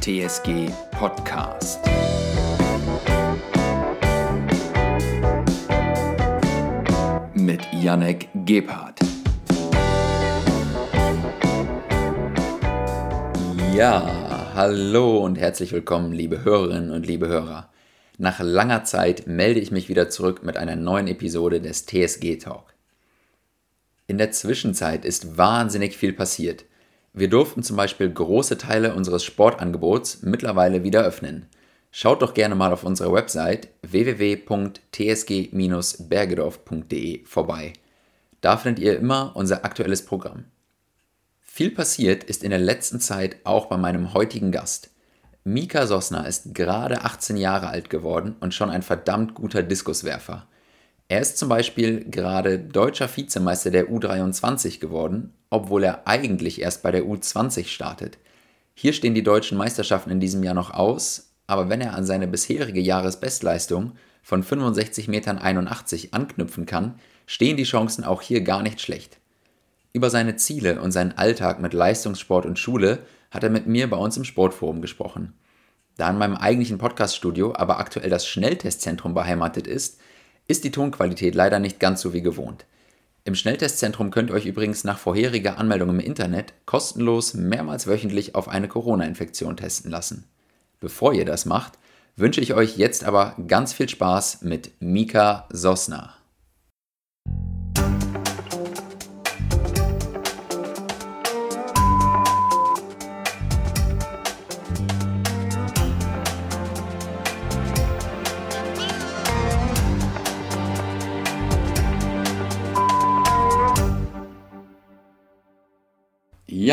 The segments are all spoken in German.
TSG Podcast. Mit Janek Gebhardt. Ja, hallo und herzlich willkommen, liebe Hörerinnen und liebe Hörer. Nach langer Zeit melde ich mich wieder zurück mit einer neuen Episode des TSG Talk. In der Zwischenzeit ist wahnsinnig viel passiert. Wir durften zum Beispiel große Teile unseres Sportangebots mittlerweile wieder öffnen. Schaut doch gerne mal auf unserer Website www.tsg-bergedorf.de vorbei. Da findet ihr immer unser aktuelles Programm. Viel passiert ist in der letzten Zeit auch bei meinem heutigen Gast. Mika Sosner ist gerade 18 Jahre alt geworden und schon ein verdammt guter Diskuswerfer. Er ist zum Beispiel gerade deutscher Vizemeister der U23 geworden, obwohl er eigentlich erst bei der U20 startet. Hier stehen die deutschen Meisterschaften in diesem Jahr noch aus, aber wenn er an seine bisherige Jahresbestleistung von 65,81 Metern anknüpfen kann, stehen die Chancen auch hier gar nicht schlecht. Über seine Ziele und seinen Alltag mit Leistungssport und Schule hat er mit mir bei uns im Sportforum gesprochen. Da in meinem eigentlichen Podcaststudio aber aktuell das Schnelltestzentrum beheimatet ist, ist die Tonqualität leider nicht ganz so wie gewohnt. Im Schnelltestzentrum könnt ihr euch übrigens nach vorheriger Anmeldung im Internet kostenlos mehrmals wöchentlich auf eine Corona-Infektion testen lassen. Bevor ihr das macht, wünsche ich euch jetzt aber ganz viel Spaß mit Mika Sosna.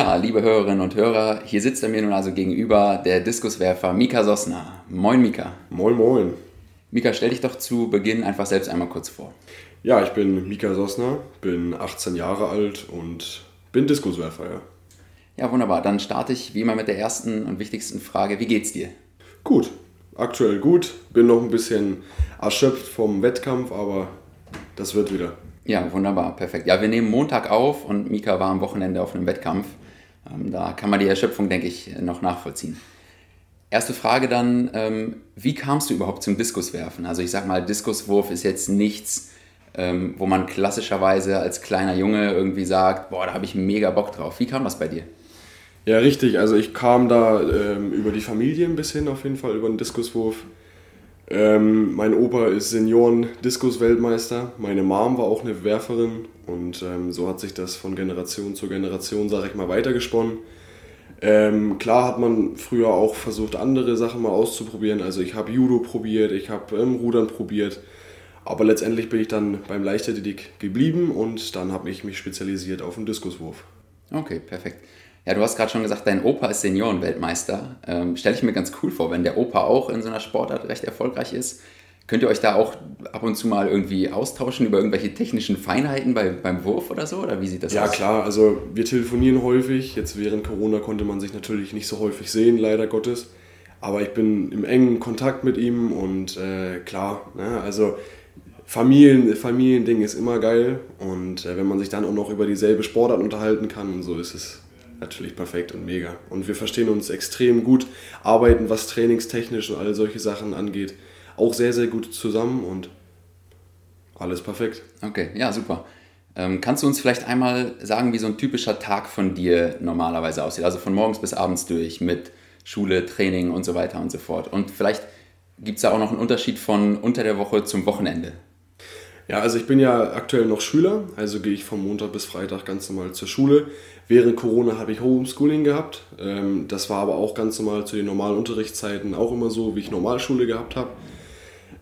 Ja, liebe Hörerinnen und Hörer, hier sitzt er mir nun also gegenüber der Diskuswerfer Mika Sosna. Moin Mika. Moin Moin. Mika, stell dich doch zu Beginn einfach selbst einmal kurz vor. Ja, ich bin Mika Sosna, bin 18 Jahre alt und bin Diskuswerfer, ja. Ja, wunderbar. Dann starte ich wie immer mit der ersten und wichtigsten Frage. Wie geht's dir? Gut, aktuell gut. Bin noch ein bisschen erschöpft vom Wettkampf, aber das wird wieder. Ja, wunderbar, perfekt. Ja, wir nehmen Montag auf und Mika war am Wochenende auf einem Wettkampf. Ähm, da kann man die Erschöpfung, denke ich, noch nachvollziehen. Erste Frage dann, ähm, wie kamst du überhaupt zum Diskuswerfen? Also ich sag mal, Diskuswurf ist jetzt nichts, ähm, wo man klassischerweise als kleiner Junge irgendwie sagt, boah, da habe ich mega Bock drauf. Wie kam das bei dir? Ja, richtig. Also ich kam da ähm, über die Familie ein bisschen auf jeden Fall, über den Diskuswurf. Ähm, mein Opa ist Senioren-Diskus-Weltmeister. Meine Mom war auch eine Werferin und ähm, so hat sich das von Generation zu Generation, sag ich mal, weitergesponnen. Ähm, klar hat man früher auch versucht, andere Sachen mal auszuprobieren. Also ich habe Judo probiert, ich habe ähm, Rudern probiert. Aber letztendlich bin ich dann beim Leichtathletik geblieben und dann habe ich mich spezialisiert auf den Diskuswurf. Okay, perfekt. Ja, du hast gerade schon gesagt, dein Opa ist Seniorenweltmeister. Ähm, Stelle ich mir ganz cool vor, wenn der Opa auch in so einer Sportart recht erfolgreich ist. Könnt ihr euch da auch ab und zu mal irgendwie austauschen über irgendwelche technischen Feinheiten bei, beim Wurf oder so? Oder wie sieht das ja, aus? Ja, klar. Also, wir telefonieren häufig. Jetzt während Corona konnte man sich natürlich nicht so häufig sehen, leider Gottes. Aber ich bin im engen Kontakt mit ihm und äh, klar, ne, also Familien, Familiending ist immer geil. Und äh, wenn man sich dann auch noch über dieselbe Sportart unterhalten kann, so ist es natürlich perfekt und mega. Und wir verstehen uns extrem gut, arbeiten, was trainingstechnisch und all solche Sachen angeht, auch sehr, sehr gut zusammen und alles perfekt. Okay, ja, super. Ähm, kannst du uns vielleicht einmal sagen, wie so ein typischer Tag von dir normalerweise aussieht? Also von morgens bis abends durch mit Schule, Training und so weiter und so fort. Und vielleicht gibt es da auch noch einen Unterschied von unter der Woche zum Wochenende. Ja, also ich bin ja aktuell noch Schüler, also gehe ich vom Montag bis Freitag ganz normal zur Schule. Während Corona habe ich Homeschooling gehabt. Ähm, das war aber auch ganz normal zu den normalen Unterrichtszeiten auch immer so, wie ich Normalschule gehabt habe.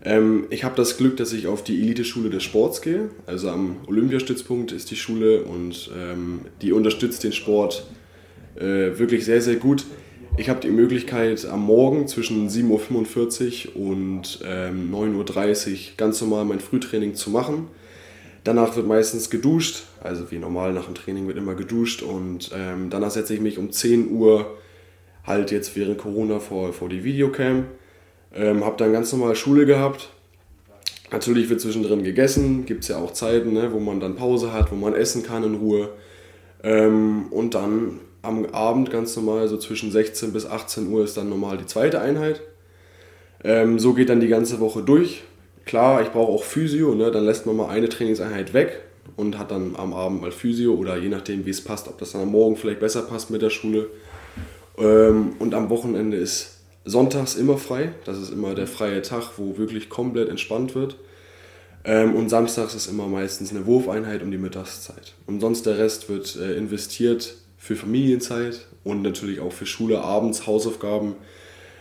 Ähm, ich habe das Glück, dass ich auf die Elite-Schule des Sports gehe. Also am Olympiastützpunkt ist die Schule und ähm, die unterstützt den Sport äh, wirklich sehr, sehr gut. Ich habe die Möglichkeit, am Morgen zwischen 7.45 Uhr und ähm, 9.30 Uhr ganz normal mein Frühtraining zu machen. Danach wird meistens geduscht, also wie normal nach dem Training wird immer geduscht und ähm, danach setze ich mich um 10 Uhr halt jetzt während Corona vor, vor die Videocam. Ähm, habe dann ganz normal Schule gehabt. Natürlich wird zwischendrin gegessen, gibt es ja auch Zeiten, ne, wo man dann Pause hat, wo man essen kann in Ruhe. Ähm, und dann am Abend ganz normal, so zwischen 16 bis 18 Uhr ist dann normal die zweite Einheit. Ähm, so geht dann die ganze Woche durch. Klar, ich brauche auch Physio, ne? dann lässt man mal eine Trainingseinheit weg und hat dann am Abend mal Physio oder je nachdem, wie es passt, ob das dann am Morgen vielleicht besser passt mit der Schule. Ähm, und am Wochenende ist sonntags immer frei. Das ist immer der freie Tag, wo wirklich komplett entspannt wird. Ähm, und samstags ist immer meistens eine Wurfeinheit um die Mittagszeit. Und sonst der Rest wird äh, investiert für Familienzeit und natürlich auch für Schule, abends, Hausaufgaben.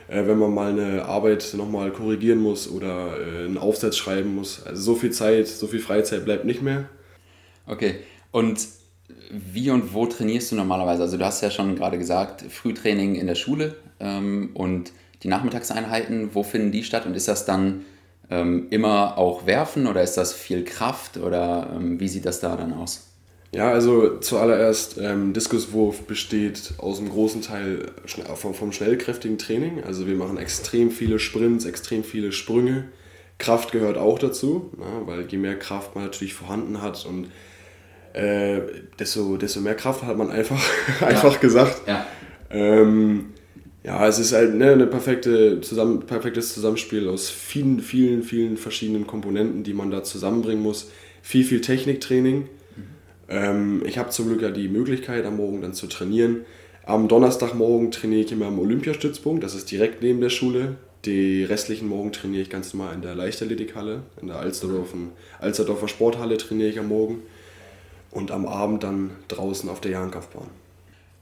Äh, wenn man mal eine Arbeit nochmal korrigieren muss oder äh, einen Aufsatz schreiben muss. Also so viel Zeit, so viel Freizeit bleibt nicht mehr. Okay, und wie und wo trainierst du normalerweise? Also du hast ja schon gerade gesagt, Frühtraining in der Schule ähm, und die Nachmittagseinheiten, wo finden die statt? Und ist das dann ähm, immer auch Werfen oder ist das viel Kraft oder ähm, wie sieht das da dann aus? Ja, also zuallererst, ähm, Diskuswurf besteht aus einem großen Teil vom, vom schnellkräftigen Training. Also wir machen extrem viele Sprints, extrem viele Sprünge. Kraft gehört auch dazu, ja, weil je mehr Kraft man natürlich vorhanden hat und äh, desto, desto mehr Kraft hat man einfach, ja. einfach gesagt. Ja. Ähm, ja, es ist halt ne, ein perfekte zusammen, perfektes Zusammenspiel aus vielen, vielen, vielen verschiedenen Komponenten, die man da zusammenbringen muss. Viel, viel Techniktraining. Ähm, ich habe zum Glück ja die Möglichkeit, am Morgen dann zu trainieren. Am Donnerstagmorgen trainiere ich immer am Olympiastützpunkt, das ist direkt neben der Schule. Die restlichen Morgen trainiere ich ganz normal in der Leichtathletikhalle, in der Alsterdorfer, Alsterdorfer Sporthalle trainiere ich am Morgen und am Abend dann draußen auf der Jahnkampfbahn.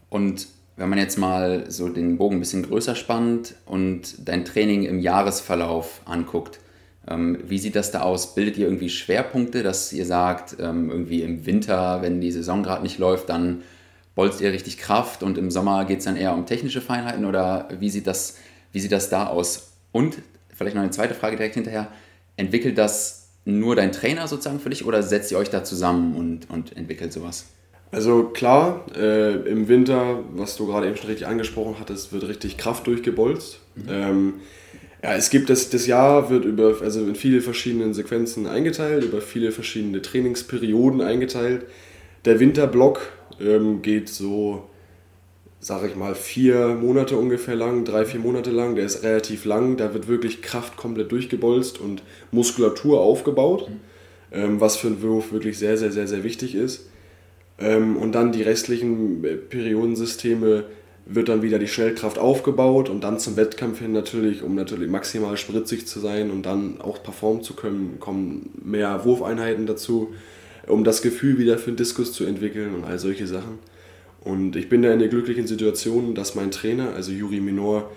Und wenn man jetzt mal so den Bogen ein bisschen größer spannt und dein Training im Jahresverlauf anguckt, wie sieht das da aus? Bildet ihr irgendwie Schwerpunkte, dass ihr sagt, ähm, irgendwie im Winter, wenn die Saison gerade nicht läuft, dann bolzt ihr richtig Kraft und im Sommer geht es dann eher um technische Feinheiten oder wie sieht, das, wie sieht das da aus? Und vielleicht noch eine zweite Frage direkt hinterher, entwickelt das nur dein Trainer sozusagen für dich oder setzt ihr euch da zusammen und, und entwickelt sowas? Also klar, äh, im Winter, was du gerade eben schon richtig angesprochen hattest, wird richtig Kraft durchgebolzt. Mhm. Ähm, ja, es gibt das, das Jahr wird über, also in viele verschiedene Sequenzen eingeteilt, über viele verschiedene Trainingsperioden eingeteilt. Der Winterblock ähm, geht so sage ich mal, vier Monate ungefähr lang, drei, vier Monate lang. Der ist relativ lang, da wird wirklich Kraft komplett durchgebolzt und Muskulatur aufgebaut, mhm. ähm, was für einen Wurf wirklich sehr, sehr, sehr, sehr wichtig ist. Ähm, und dann die restlichen äh, Periodensysteme wird dann wieder die Schnellkraft aufgebaut und dann zum Wettkampf hin natürlich, um natürlich maximal spritzig zu sein und dann auch performen zu können, kommen mehr Wurfeinheiten dazu, um das Gefühl wieder für den Diskus zu entwickeln und all solche Sachen. Und ich bin da in der glücklichen Situation, dass mein Trainer, also Juri Minor,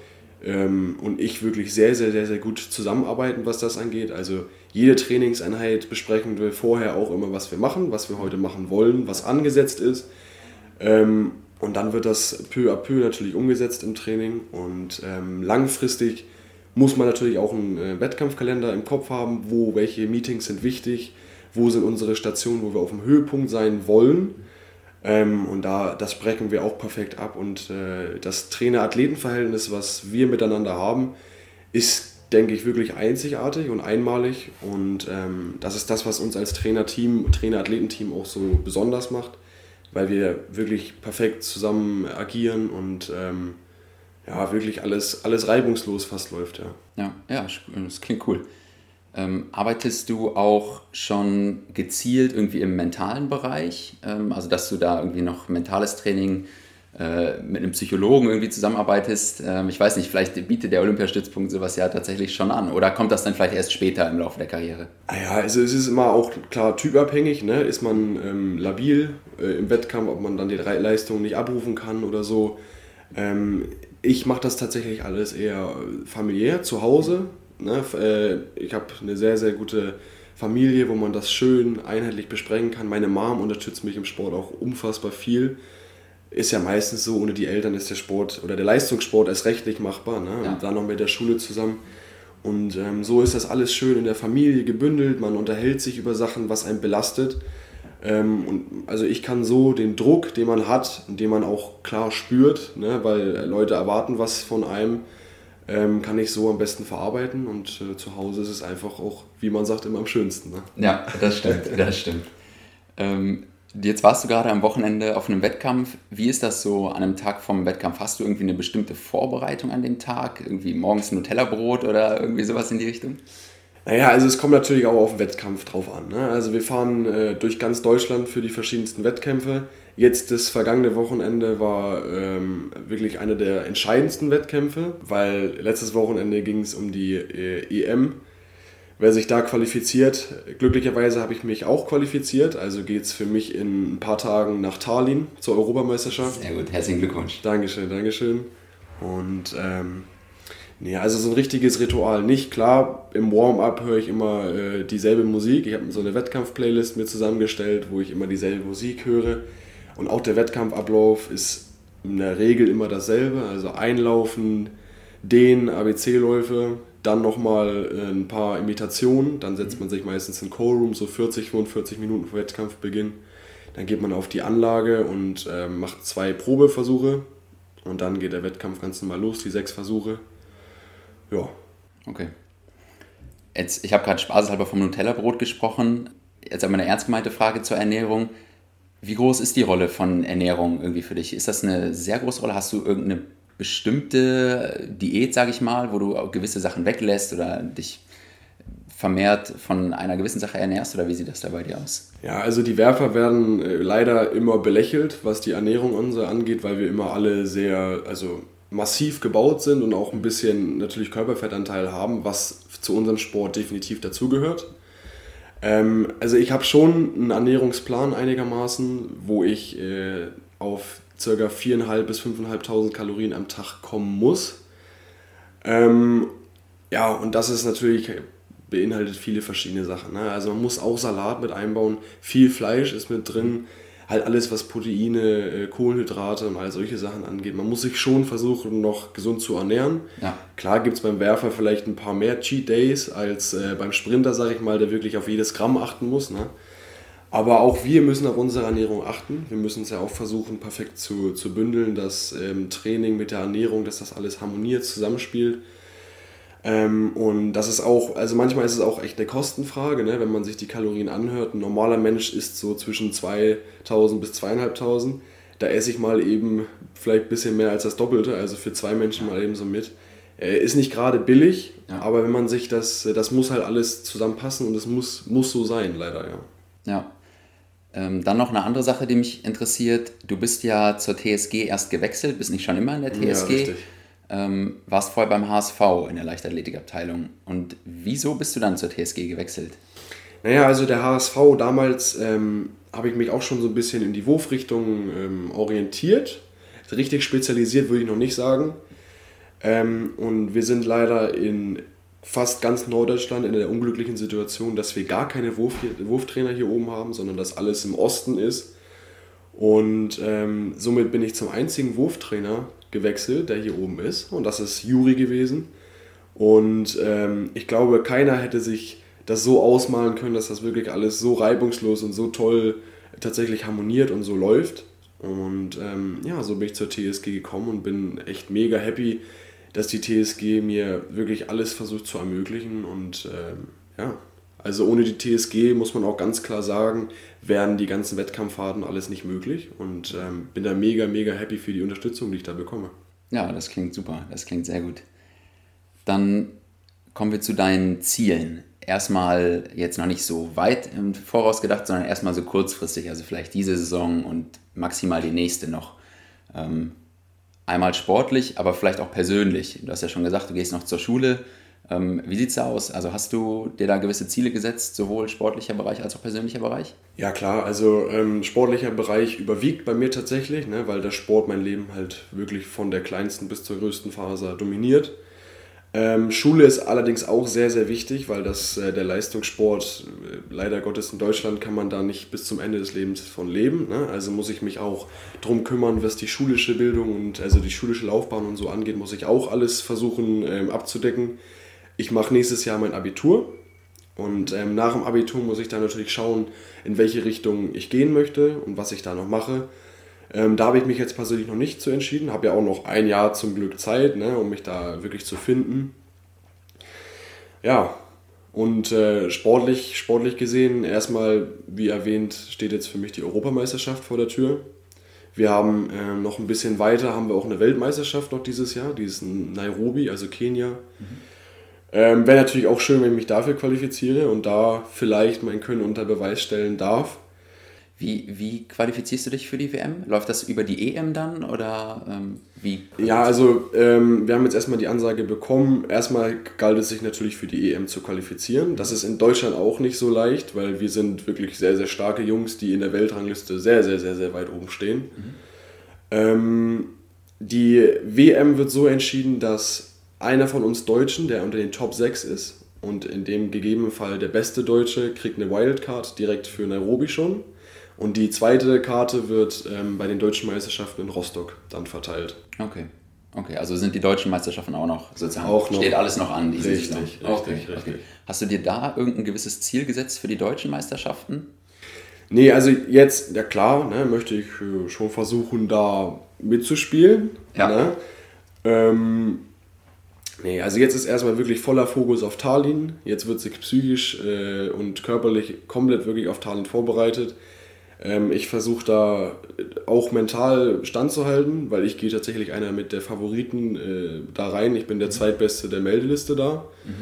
ähm, und ich wirklich sehr, sehr, sehr, sehr gut zusammenarbeiten, was das angeht. Also jede Trainingseinheit besprechen wir vorher auch immer, was wir machen, was wir heute machen wollen, was angesetzt ist. Ähm, und dann wird das peu à peu natürlich umgesetzt im Training. Und ähm, langfristig muss man natürlich auch einen äh, Wettkampfkalender im Kopf haben, wo welche Meetings sind wichtig, wo sind unsere Stationen, wo wir auf dem Höhepunkt sein wollen ähm, und da, das sprechen wir auch perfekt ab. Und äh, das Trainer-Athleten-Verhältnis, was wir miteinander haben, ist, denke ich, wirklich einzigartig und einmalig. Und ähm, das ist das, was uns als Trainer-Team, Trainer-Athleten-Team auch so besonders macht, weil wir wirklich perfekt zusammen agieren und ähm, ja, wirklich alles, alles reibungslos fast läuft. Ja, ja, ja das klingt cool. Ähm, arbeitest du auch schon gezielt irgendwie im mentalen Bereich? Ähm, also, dass du da irgendwie noch mentales Training äh, mit einem Psychologen irgendwie zusammenarbeitest? Ähm, ich weiß nicht, vielleicht bietet der Olympiastützpunkt sowas ja tatsächlich schon an. Oder kommt das dann vielleicht erst später im Laufe der Karriere? Ah ja, also es ist immer auch klar typabhängig. Ne? Ist man ähm, labil äh, im Wettkampf, ob man dann die Leistung nicht abrufen kann oder so. Ähm, ich mache das tatsächlich alles eher familiär zu Hause Ne? Äh, ich habe eine sehr, sehr gute Familie, wo man das schön einheitlich besprechen kann. Meine Mom unterstützt mich im Sport auch unfassbar viel. Ist ja meistens so, ohne die Eltern ist der Sport oder der Leistungssport erst rechtlich machbar. Ne? Ja. Und dann noch mit der Schule zusammen. Und ähm, so ist das alles schön in der Familie gebündelt. Man unterhält sich über Sachen, was einen belastet. Ähm, und also ich kann so den Druck, den man hat, den man auch klar spürt, ne? weil Leute erwarten was von einem, ähm, kann ich so am besten verarbeiten und äh, zu Hause ist es einfach auch, wie man sagt, immer am schönsten. Ne? Ja, das stimmt, das stimmt. Jetzt warst du gerade am Wochenende auf einem Wettkampf. Wie ist das so an einem Tag vom Wettkampf? Hast du irgendwie eine bestimmte Vorbereitung an den Tag? Irgendwie morgens Nutella-Brot oder irgendwie sowas in die Richtung? Naja, also es kommt natürlich auch auf den Wettkampf drauf an. Ne? Also wir fahren äh, durch ganz Deutschland für die verschiedensten Wettkämpfe. Jetzt das vergangene Wochenende war ähm, wirklich einer der entscheidendsten Wettkämpfe, weil letztes Wochenende ging es um die äh, EM wer sich da qualifiziert, glücklicherweise habe ich mich auch qualifiziert. Also geht es für mich in ein paar Tagen nach Tallinn zur Europameisterschaft. Sehr gut, herzlichen Glückwunsch. Dankeschön, Dankeschön. Und ähm, nee, also so ein richtiges Ritual nicht. Klar, im Warm-up höre ich immer äh, dieselbe Musik. Ich habe so eine Wettkampf-Playlist mir zusammengestellt, wo ich immer dieselbe Musik höre. Und auch der Wettkampfablauf ist in der Regel immer dasselbe. Also einlaufen, den ABC-Läufe, dann nochmal äh, ein paar Imitationen, dann setzt man sich meistens in Callroom, so 40, 45 Minuten vor Wettkampfbeginn. Dann geht man auf die Anlage und äh, macht zwei Probeversuche und dann geht der Wettkampf ganz normal los, die sechs Versuche. Ja. Okay. Jetzt, ich habe gerade spaßeshalber vom Nutella-Brot gesprochen. Jetzt aber eine ernst gemeinte Frage zur Ernährung. Wie groß ist die Rolle von Ernährung irgendwie für dich? Ist das eine sehr große Rolle? Hast du irgendeine bestimmte Diät, sage ich mal, wo du gewisse Sachen weglässt oder dich vermehrt von einer gewissen Sache ernährst oder wie sieht das da bei dir aus? Ja, also die Werfer werden äh, leider immer belächelt, was die Ernährung unserer angeht, weil wir immer alle sehr, also massiv gebaut sind und auch ein bisschen natürlich Körperfettanteil haben, was zu unserem Sport definitiv dazugehört. Ähm, also ich habe schon einen Ernährungsplan einigermaßen, wo ich äh, auf ca. 4.500 bis 5.500 Kalorien am Tag kommen muss. Ähm, ja, und das ist natürlich, beinhaltet viele verschiedene Sachen. Ne? Also man muss auch Salat mit einbauen, viel Fleisch ist mit drin, halt alles, was Proteine, äh, Kohlenhydrate und all solche Sachen angeht. Man muss sich schon versuchen, noch gesund zu ernähren. Ja. Klar gibt es beim Werfer vielleicht ein paar mehr Cheat Days als äh, beim Sprinter, sage ich mal, der wirklich auf jedes Gramm achten muss. Ne? Aber auch wir müssen auf unsere Ernährung achten. Wir müssen es ja auch versuchen, perfekt zu, zu bündeln, dass ähm, Training mit der Ernährung, dass das alles harmoniert, zusammenspielt. Ähm, und das ist auch, also manchmal ist es auch echt eine Kostenfrage, ne? wenn man sich die Kalorien anhört. Ein normaler Mensch isst so zwischen 2000 bis 2500. Da esse ich mal eben vielleicht ein bisschen mehr als das Doppelte, also für zwei Menschen mal eben so mit. Äh, ist nicht gerade billig, ja. aber wenn man sich das, das muss halt alles zusammenpassen und es muss, muss so sein, leider, ja. Ja, ähm, dann noch eine andere Sache, die mich interessiert. Du bist ja zur TSG erst gewechselt, bist nicht schon immer in der TSG. Ja, ähm, warst vorher beim HSV in der Leichtathletikabteilung. Und wieso bist du dann zur TSG gewechselt? Naja, also der HSV damals ähm, habe ich mich auch schon so ein bisschen in die Wurfrichtung ähm, orientiert. Richtig spezialisiert würde ich noch nicht sagen. Ähm, und wir sind leider in fast ganz Norddeutschland in der unglücklichen Situation, dass wir gar keine Wurf Wurftrainer hier oben haben, sondern dass alles im Osten ist. Und ähm, somit bin ich zum einzigen Wurftrainer gewechselt, der hier oben ist. Und das ist Juri gewesen. Und ähm, ich glaube, keiner hätte sich das so ausmalen können, dass das wirklich alles so reibungslos und so toll tatsächlich harmoniert und so läuft. Und ähm, ja, so bin ich zur TSG gekommen und bin echt mega happy, dass die TSG mir wirklich alles versucht zu ermöglichen. Und ähm, ja, also ohne die TSG muss man auch ganz klar sagen, wären die ganzen Wettkampffahrten alles nicht möglich. Und ähm, bin da mega, mega happy für die Unterstützung, die ich da bekomme. Ja, das klingt super, das klingt sehr gut. Dann kommen wir zu deinen Zielen. Erstmal jetzt noch nicht so weit im Voraus gedacht, sondern erstmal so kurzfristig, also vielleicht diese Saison und maximal die nächste noch. Ähm, Einmal sportlich, aber vielleicht auch persönlich. Du hast ja schon gesagt, du gehst noch zur Schule. Ähm, wie sieht es da aus? Also hast du dir da gewisse Ziele gesetzt, sowohl sportlicher Bereich als auch persönlicher Bereich? Ja klar, also ähm, sportlicher Bereich überwiegt bei mir tatsächlich, ne, weil der Sport mein Leben halt wirklich von der kleinsten bis zur größten Phase dominiert. Ähm, Schule ist allerdings auch sehr, sehr wichtig, weil das äh, der Leistungssport, äh, leider Gottes in Deutschland, kann man da nicht bis zum Ende des Lebens von leben. Ne? Also muss ich mich auch darum kümmern, was die schulische Bildung und also die schulische Laufbahn und so angeht, muss ich auch alles versuchen ähm, abzudecken. Ich mache nächstes Jahr mein Abitur und ähm, nach dem Abitur muss ich dann natürlich schauen, in welche Richtung ich gehen möchte und was ich da noch mache. Ähm, da habe ich mich jetzt persönlich noch nicht zu entschieden. Habe ja auch noch ein Jahr zum Glück Zeit, ne, um mich da wirklich zu finden. Ja, Und äh, sportlich, sportlich gesehen, erstmal, wie erwähnt, steht jetzt für mich die Europameisterschaft vor der Tür. Wir haben äh, noch ein bisschen weiter, haben wir auch eine Weltmeisterschaft noch dieses Jahr, die ist in Nairobi, also Kenia. Mhm. Ähm, Wäre natürlich auch schön, wenn ich mich dafür qualifiziere und da vielleicht mein Können unter Beweis stellen darf. Wie, wie qualifizierst du dich für die WM? Läuft das über die EM dann oder ähm, wie? Ja, also ähm, wir haben jetzt erstmal die Ansage bekommen. Erstmal galt es sich natürlich für die EM zu qualifizieren. Das ist in Deutschland auch nicht so leicht, weil wir sind wirklich sehr, sehr starke Jungs, die in der Weltrangliste sehr, sehr, sehr, sehr weit oben stehen. Mhm. Ähm, die WM wird so entschieden, dass einer von uns Deutschen, der unter den Top 6 ist und in dem gegebenen Fall der beste Deutsche, kriegt eine Wildcard direkt für Nairobi schon. Und die zweite Karte wird ähm, bei den deutschen Meisterschaften in Rostock dann verteilt. Okay. Okay, also sind die deutschen Meisterschaften auch noch sozusagen. Auch noch. Steht alles noch an. Die richtig, richtig, okay, richtig. Okay. Hast du dir da irgendein gewisses Ziel gesetzt für die deutschen Meisterschaften? Nee, also jetzt, ja klar, ne, möchte ich äh, schon versuchen, da mitzuspielen. Ja. Ne? Ähm, nee, also jetzt ist erstmal wirklich voller Fokus auf Tallinn. Jetzt wird sich psychisch äh, und körperlich komplett wirklich auf Tallinn vorbereitet. Ähm, ich versuche da auch mental standzuhalten, weil ich gehe tatsächlich einer mit der Favoriten äh, da rein. Ich bin der mhm. zweitbeste der Meldeliste da. Mhm.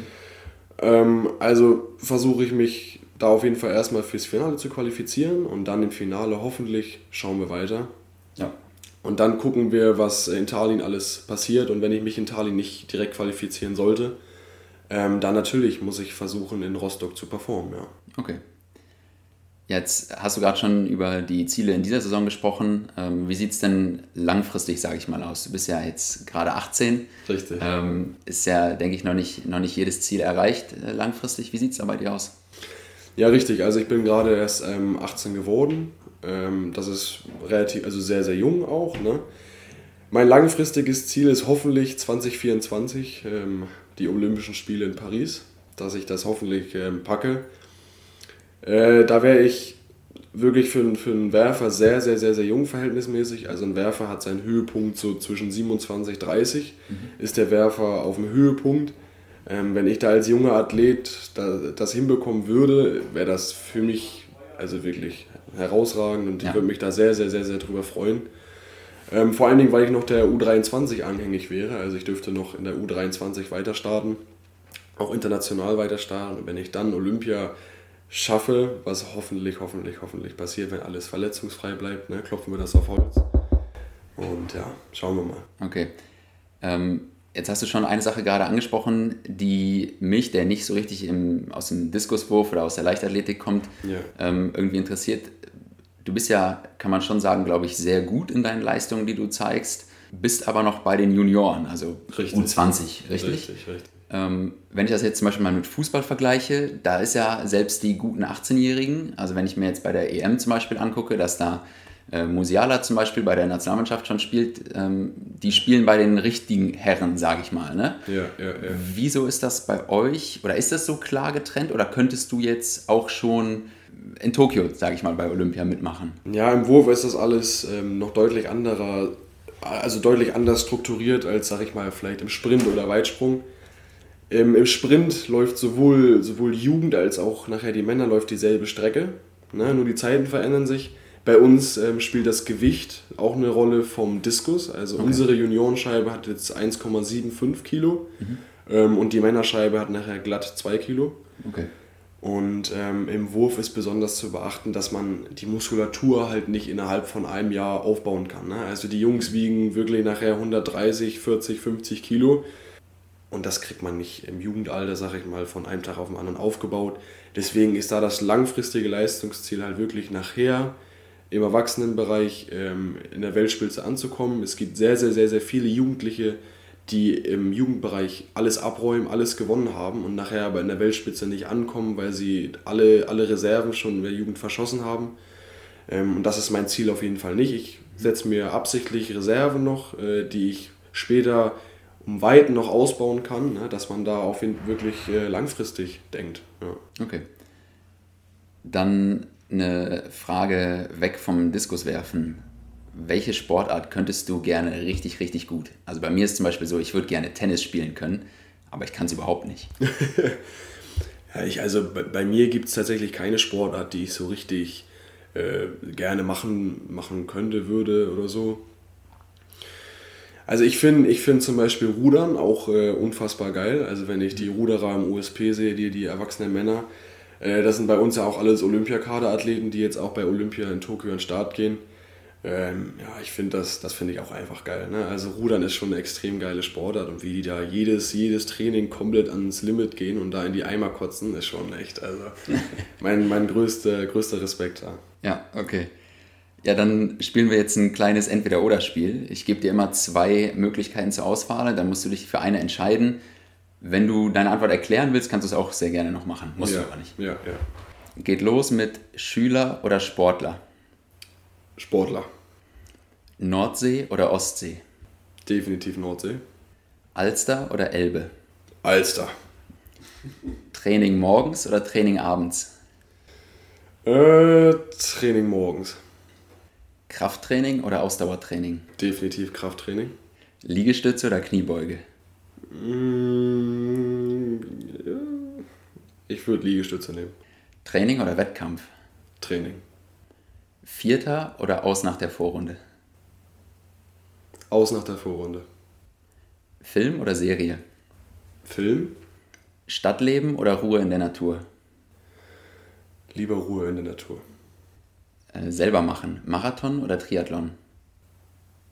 Ähm, also versuche ich mich da auf jeden Fall erstmal fürs Finale zu qualifizieren und dann im Finale hoffentlich schauen wir weiter. Ja. Und dann gucken wir, was in Tallinn alles passiert. Und wenn ich mich in Tallinn nicht direkt qualifizieren sollte, ähm, dann natürlich muss ich versuchen, in Rostock zu performen. Ja. Okay. Jetzt hast du gerade schon über die Ziele in dieser Saison gesprochen. Ähm, wie sieht es denn langfristig, sage ich mal, aus? Du bist ja jetzt gerade 18. Richtig. Ähm, ist ja, denke ich, noch nicht, noch nicht jedes Ziel erreicht äh, langfristig. Wie sieht es da bei dir aus? Ja, richtig. Also ich bin gerade erst ähm, 18 geworden. Ähm, das ist relativ, also sehr, sehr jung auch. Ne? Mein langfristiges Ziel ist hoffentlich 2024 ähm, die Olympischen Spiele in Paris, dass ich das hoffentlich ähm, packe äh, da wäre ich wirklich für, für einen Werfer sehr, sehr, sehr, sehr jung verhältnismäßig. Also ein Werfer hat seinen Höhepunkt so zwischen 27, 30 mhm. ist der Werfer auf dem Höhepunkt. Ähm, wenn ich da als junger Athlet da, das hinbekommen würde, wäre das für mich also wirklich herausragend und ja. ich würde mich da sehr, sehr, sehr, sehr drüber freuen. Ähm, vor allen Dingen, weil ich noch der U23 anhängig wäre. Also ich dürfte noch in der U23 weiter starten, auch international weiter starten. Und wenn ich dann Olympia schaffe, was hoffentlich, hoffentlich, hoffentlich passiert, wenn alles verletzungsfrei bleibt. Ne? Klopfen wir das auf Holz. Und ja, schauen wir mal. Okay. Ähm, jetzt hast du schon eine Sache gerade angesprochen, die mich, der nicht so richtig im, aus dem Diskuswurf oder aus der Leichtathletik kommt, ja. ähm, irgendwie interessiert. Du bist ja, kann man schon sagen, glaube ich, sehr gut in deinen Leistungen, die du zeigst, bist aber noch bei den Junioren, also richtig. U20, richtig? Richtig, richtig. Ähm, wenn ich das jetzt zum Beispiel mal mit Fußball vergleiche, da ist ja selbst die guten 18-Jährigen, also wenn ich mir jetzt bei der EM zum Beispiel angucke, dass da äh, Musiala zum Beispiel bei der Nationalmannschaft schon spielt, ähm, die spielen bei den richtigen Herren, sage ich mal. Ne? Ja, ja, ja. Wieso ist das bei euch, oder ist das so klar getrennt, oder könntest du jetzt auch schon in Tokio, sage ich mal, bei Olympia mitmachen? Ja, im Wurf ist das alles ähm, noch deutlich anderer, also deutlich anders strukturiert als, sage ich mal, vielleicht im Sprint oder Weitsprung. Im, Im Sprint läuft sowohl, sowohl Jugend als auch nachher die Männer läuft dieselbe Strecke. Ne? Nur die Zeiten verändern sich. Bei uns ähm, spielt das Gewicht auch eine Rolle vom Diskus. Also okay. unsere Juniorenscheibe hat jetzt 1,75 Kilo mhm. ähm, und die Männerscheibe hat nachher glatt 2 Kilo. Okay. Und ähm, im Wurf ist besonders zu beachten, dass man die Muskulatur halt nicht innerhalb von einem Jahr aufbauen kann. Ne? Also die Jungs wiegen wirklich nachher 130, 40, 50 Kilo und das kriegt man nicht im Jugendalter, sage ich mal, von einem Tag auf den anderen aufgebaut. Deswegen ist da das langfristige Leistungsziel halt wirklich nachher im Erwachsenenbereich ähm, in der Weltspitze anzukommen. Es gibt sehr, sehr, sehr, sehr viele Jugendliche, die im Jugendbereich alles abräumen, alles gewonnen haben und nachher aber in der Weltspitze nicht ankommen, weil sie alle, alle Reserven schon in der Jugend verschossen haben. Ähm, und das ist mein Ziel auf jeden Fall nicht. Ich setze mir absichtlich Reserven noch, äh, die ich später um Weiten noch ausbauen kann, ne, dass man da auf ihn wirklich äh, langfristig denkt. Ja. Okay. Dann eine Frage weg vom Diskuswerfen. Welche Sportart könntest du gerne richtig, richtig gut? Also bei mir ist zum Beispiel so, ich würde gerne Tennis spielen können, aber ich kann es überhaupt nicht. Ja, ich, also bei, bei mir gibt es tatsächlich keine Sportart, die ich so richtig äh, gerne machen, machen könnte, würde oder so. Also ich finde ich find zum Beispiel Rudern auch äh, unfassbar geil. Also wenn ich die Ruderer im USP sehe, die, die erwachsenen Männer, äh, das sind bei uns ja auch alles Olympiakaderathleten, die jetzt auch bei Olympia in Tokio an den Start gehen. Ähm, ja, ich finde das, das finde ich auch einfach geil. Ne? Also Rudern ist schon eine extrem geile Sportart und wie die da jedes, jedes Training komplett ans Limit gehen und da in die Eimer kotzen, ist schon echt, also mein, mein größter, größter Respekt da. Ja, okay. Ja, dann spielen wir jetzt ein kleines Entweder-Oder-Spiel. Ich gebe dir immer zwei Möglichkeiten zur Auswahl, dann musst du dich für eine entscheiden. Wenn du deine Antwort erklären willst, kannst du es auch sehr gerne noch machen. Musst ja, du aber nicht. Ja, ja. Geht los mit Schüler oder Sportler? Sportler. Nordsee oder Ostsee? Definitiv Nordsee. Alster oder Elbe? Alster. Training morgens oder Training abends? Äh, Training morgens. Krafttraining oder Ausdauertraining? Definitiv Krafttraining. Liegestütze oder Kniebeuge? Mm. Ich würde Liegestütze nehmen. Training oder Wettkampf? Training. Vierter oder aus nach der Vorrunde? Aus nach der Vorrunde. Film oder Serie? Film. Stadtleben oder Ruhe in der Natur? Lieber Ruhe in der Natur. Äh, selber machen. Marathon oder Triathlon?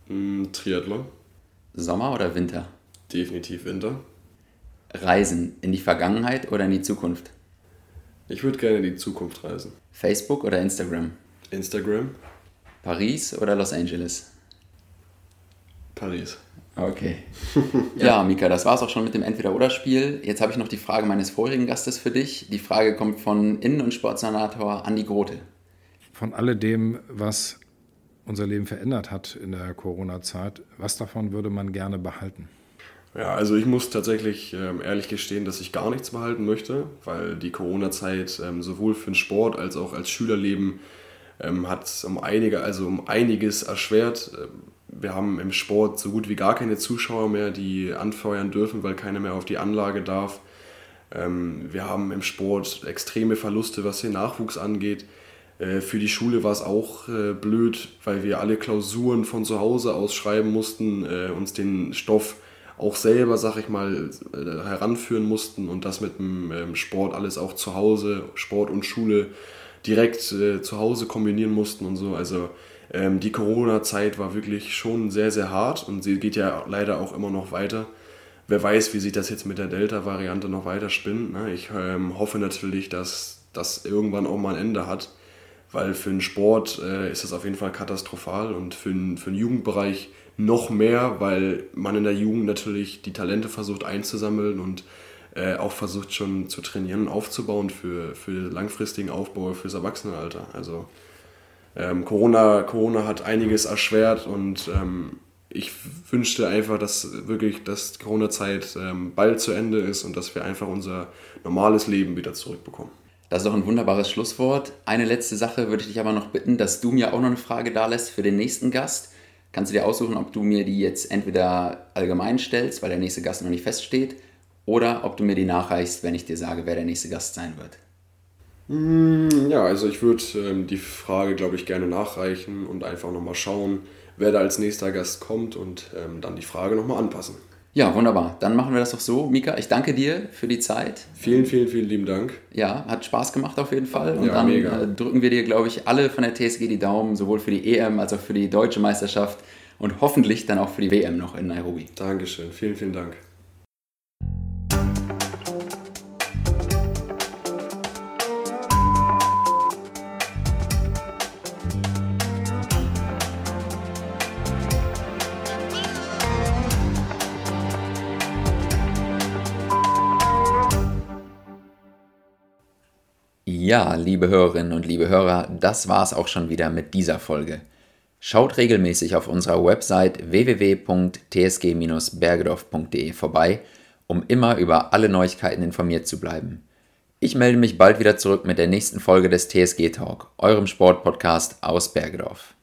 Mm, Triathlon. Sommer oder Winter? Definitiv Winter. Reisen in die Vergangenheit oder in die Zukunft? Ich würde gerne in die Zukunft reisen. Facebook oder Instagram? Instagram. Paris oder Los Angeles? Paris. Okay. ja, Mika, das war es auch schon mit dem Entweder-Oder-Spiel. Jetzt habe ich noch die Frage meines vorigen Gastes für dich. Die Frage kommt von Innen- und Sportsenator Andi Grote. Von alledem, was unser Leben verändert hat in der Corona-Zeit, was davon würde man gerne behalten? Ja, also ich muss tatsächlich ähm, ehrlich gestehen, dass ich gar nichts behalten möchte, weil die Corona-Zeit ähm, sowohl für den Sport als auch als Schülerleben ähm, hat um einige, also um einiges erschwert. Ähm, wir haben im Sport so gut wie gar keine Zuschauer mehr, die anfeuern dürfen, weil keiner mehr auf die Anlage darf. Ähm, wir haben im Sport extreme Verluste, was den Nachwuchs angeht. Äh, für die Schule war es auch äh, blöd, weil wir alle Klausuren von zu Hause aus schreiben mussten, äh, uns den Stoff auch selber, sag ich mal, heranführen mussten und das mit dem ähm, Sport alles auch zu Hause, Sport und Schule direkt zu Hause kombinieren mussten und so. Also ähm, die Corona-Zeit war wirklich schon sehr, sehr hart und sie geht ja leider auch immer noch weiter. Wer weiß, wie sich das jetzt mit der Delta-Variante noch weiter spinnt. Ne? Ich ähm, hoffe natürlich, dass das irgendwann auch mal ein Ende hat, weil für den Sport äh, ist das auf jeden Fall katastrophal und für den, für den Jugendbereich noch mehr, weil man in der Jugend natürlich die Talente versucht einzusammeln und äh, auch versucht schon zu trainieren und aufzubauen für, für langfristigen Aufbau fürs Erwachsenenalter. Also ähm, Corona, Corona hat einiges erschwert und ähm, ich wünschte einfach, dass wirklich dass Corona-Zeit ähm, bald zu Ende ist und dass wir einfach unser normales Leben wieder zurückbekommen. Das ist doch ein wunderbares Schlusswort. Eine letzte Sache würde ich dich aber noch bitten, dass du mir auch noch eine Frage da lässt für den nächsten Gast. Kannst du dir aussuchen, ob du mir die jetzt entweder allgemein stellst, weil der nächste Gast noch nicht feststeht, oder ob du mir die nachreichst, wenn ich dir sage, wer der nächste Gast sein wird. Mm, ja, also ich würde ähm, die Frage, glaube ich, gerne nachreichen und einfach nochmal schauen, wer da als nächster Gast kommt und ähm, dann die Frage nochmal anpassen. Ja, wunderbar. Dann machen wir das doch so. Mika, ich danke dir für die Zeit. Vielen, vielen, vielen lieben Dank. Ja, hat Spaß gemacht auf jeden Fall. Und Ja, dann mega. äh, drücken wir dir, glaube ich, alle von der TSG die Daumen, sowohl für die EM als auch für die deutsche Meisterschaft und hoffentlich dann auch für die WM noch in Nairobi. Dankeschön, vielen, vielen Dank. Ja, liebe Hörerinnen und liebe Hörer, das war's auch schon wieder mit dieser Folge. Schaut regelmäßig auf unserer Website www.tsg-bergedorf.de vorbei, um immer über alle Neuigkeiten informiert zu bleiben. Ich melde mich bald wieder zurück mit der nächsten Folge des TSG Talk, eurem Sportpodcast aus Bergedorf.